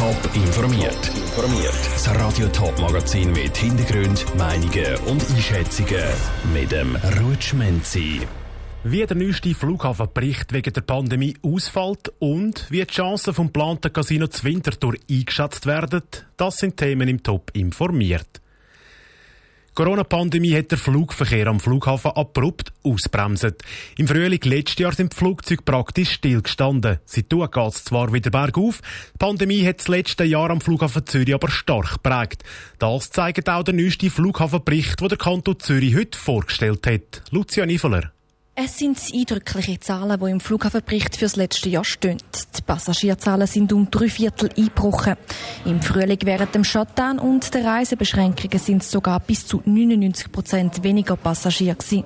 Top informiert. Informiert. Das Radio Top Magazin mit Hintergrund, Meinungen und Einschätzungen mit dem Rutschmenzi. Wie der neueste Flughafenbericht wegen der Pandemie ausfällt und wie die Chancen vom geplanten Casino zu Winterthur eingeschätzt werden, das sind Themen im Top informiert. Corona-Pandemie hat der Flugverkehr am Flughafen abrupt ausbremset. Im Frühling letztes Jahr sind die Flugzeuge praktisch stillgestanden. Seitdem geht es zwar wieder bergauf, die Pandemie hat das letzte Jahr am Flughafen Zürich aber stark geprägt. Das zeigt auch der neueste Flughafenbericht, den der Kanton Zürich heute vorgestellt hat. Lucia Niveler. Es sind eindrückliche Zahlen, die im Flughafenbericht für das letzte Jahr stehen. Die Passagierzahlen sind um drei Viertel eingebrochen. Im Frühling während dem Shutdown und der Reisebeschränkungen sind es sogar bis zu 99 Prozent weniger Passagiere gewesen.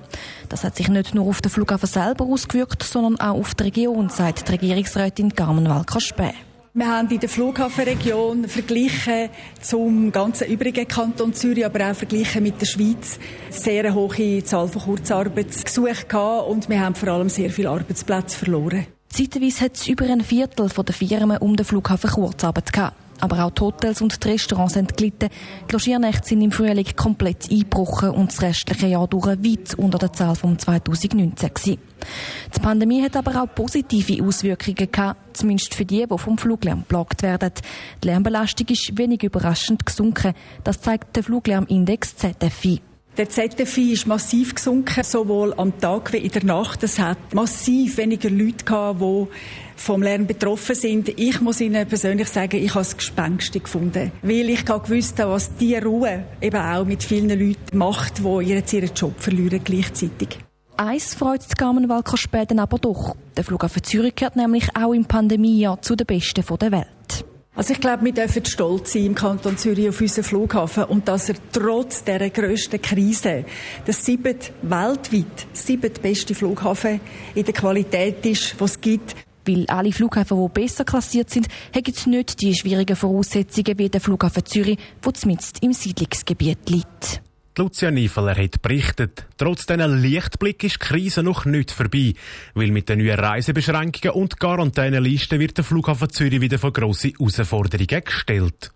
Das hat sich nicht nur auf den Flughafen selber ausgewirkt, sondern auch auf die Region, sagt die Regierungsrätin Carmen Walker-Späh. Wir haben in der Flughafenregion verglichen zum ganzen übrigen Kanton Zürich, aber auch verglichen mit der Schweiz sehr hohe Zahl von Kurzarbeitsgesuchen gehabt und wir haben vor allem sehr viele Arbeitsplätze verloren. Zeitweise hat es über ein Viertel der Firmen um den Flughafen Kurzarbeit gehabt. Aber auch die Hotels und die Restaurants sind gelitten. Die Logiernächte sind im Frühling komplett eingebrochen und das restliche Jahr durch weit unter der Zahl von 2019 gewesen. Die Pandemie hat aber auch positive Auswirkungen gehabt, zumindest für die, die vom Fluglärm plagt werden. Die Lärmbelastung ist wenig überraschend gesunken. Das zeigt der Fluglärmindex ZFI. Der ZFI ist massiv gesunken, sowohl am Tag wie in der Nacht. Es hat massiv weniger Leute gehabt, die vom Lärm betroffen sind. Ich muss Ihnen persönlich sagen, ich habe es gespenstig gefunden. Weil ich gewusst habe, was diese Ruhe eben auch mit vielen Leuten macht, die jetzt ihren Job verlieren gleichzeitig. Eins freut die Carmen Walker später aber doch. Der Flughafen Zürich gehört nämlich auch im Pandemiejahr zu den besten der Welt. Also ich glaube, wir dürfen stolz sein im Kanton Zürich auf unseren Flughafen und dass er trotz der grössten Krise der siebte, weltweit siebte beste Flughafen in der Qualität ist, was es gibt. Weil alle Flughäfen, die besser klassiert sind, haben nicht die schwierigen Voraussetzungen wie der Flughafen Zürich, der zumindest im Siedlungsgebiet liegt. Lucia Niefeler hat berichtet, trotz diesen Lichtblick ist die Krise noch nicht vorbei, weil mit den neuen Reisebeschränkungen und Quarantänelisten wird der Flughafen Zürich wieder vor grosse Herausforderungen gestellt.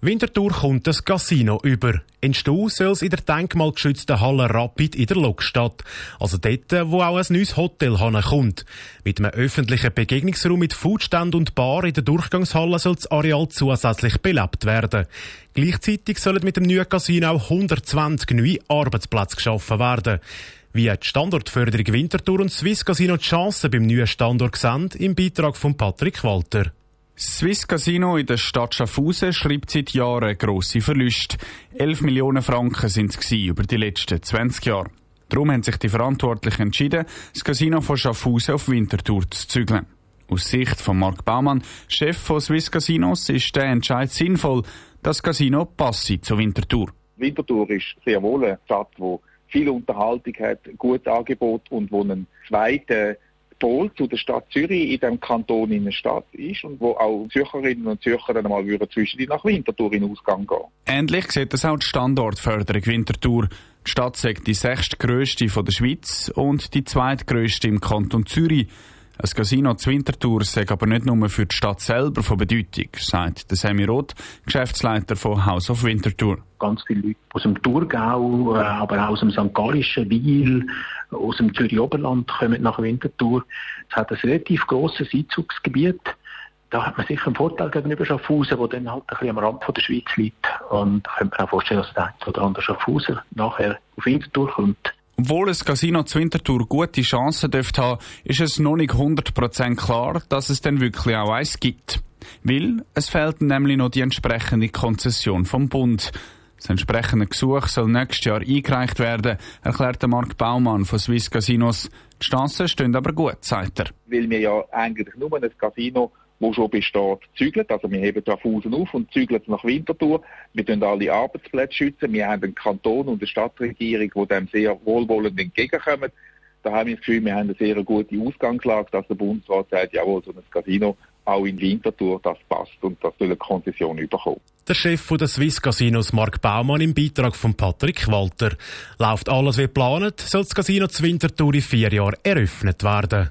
Winterthur kommt das Casino über. Entstehen soll es in der denkmalgeschützten Halle Rapid in der Lokstadt. Also dort, wo auch ein neues Hotel kommt. Mit einem öffentlichen Begegnungsraum mit Foodstand und Bar in der Durchgangshalle soll das Areal zusätzlich belebt werden. Gleichzeitig sollen mit dem neuen Casino auch 120 neue Arbeitsplätze geschaffen werden. Wie die Standortförderung Winterthur und Swiss Casino die Chancen beim neuen Standort sehen, im Beitrag von Patrick Walter. Swiss Casino in der Stadt Schaffhausen schreibt seit Jahren grosse Verluste. 11 Millionen Franken sind es über die letzten 20 Jahre. Darum haben sich die Verantwortlichen entschieden, das Casino von Schaffhausen auf Winterthur zu zügeln. Aus Sicht von Mark Baumann, Chef von Swiss Casinos, ist der Entscheid sinnvoll. Das Casino passe zu Winterthur. Winterthur ist sehr wohl eine Stadt, die viel Unterhaltung hat, gutes Angebot und wo einen zweiten Pol zu der Stadt Zürich in dem Kanton in der Stadt ist und wo auch Zürcherinnen und Zürcher dann mal würden zwischen nach Winterthur in Ausgang gehen. Ähnlich sieht das auch die Standortförderung Winterthur. Die Stadt sagt die sechstgrößte von der Schweiz und die zweitgrößte im Kanton Zürich. Ein Casino zu Winterthur sei aber nicht nur für die Stadt selber von Bedeutung, sagt der Semi Roth, Geschäftsleiter von House of Winterthur. Ganz viele Leute aus dem Thurgau, äh, aber auch aus dem St. Gallischen, Wiel, aus dem Zürich Oberland kommen nach Winterthur. Es hat ein relativ grosses Einzugsgebiet. Da hat man sicher einen Vorteil gegenüber Schaffhausen, der dann halt ein bisschen am Rand von der Schweiz liegt. Und da könnte man auch vorstellen, dass der eine oder andere Schaffhauser nachher auf Winterthur kommt. Obwohl ein Casino zu Winterthur gute Chancen dürfte haben, ist es noch nicht 100% klar, dass es dann wirklich auch eins gibt. Weil es fehlt nämlich noch die entsprechende Konzession vom Bund. Das entsprechende Gesuch soll nächstes Jahr eingereicht werden, erklärte Mark Baumann von Swiss Casinos. Die Chancen stehen aber gut, sagt er. Weil wir ja eigentlich nur ein Casino wo schon besteht, zügeln. Also wir heben Schaffhausen auf und zügeln nach Winterthur. Wir schützen alle Arbeitsplätze. schützen. Wir haben einen Kanton und eine Stadtregierung, die dem sehr wohlwollend entgegenkommen. Da haben wir das Gefühl, wir haben eine sehr gute Ausgangslage, dass der Bundesrat sagt, jawohl, so ein Casino auch in Winterthur, das passt und das soll eine Konzession überkommen. Der Chef der Swiss Casinos, Mark Baumann, im Beitrag von Patrick Walter. Läuft alles wie geplant, soll das Casino zu Winterthur in vier Jahren eröffnet werden.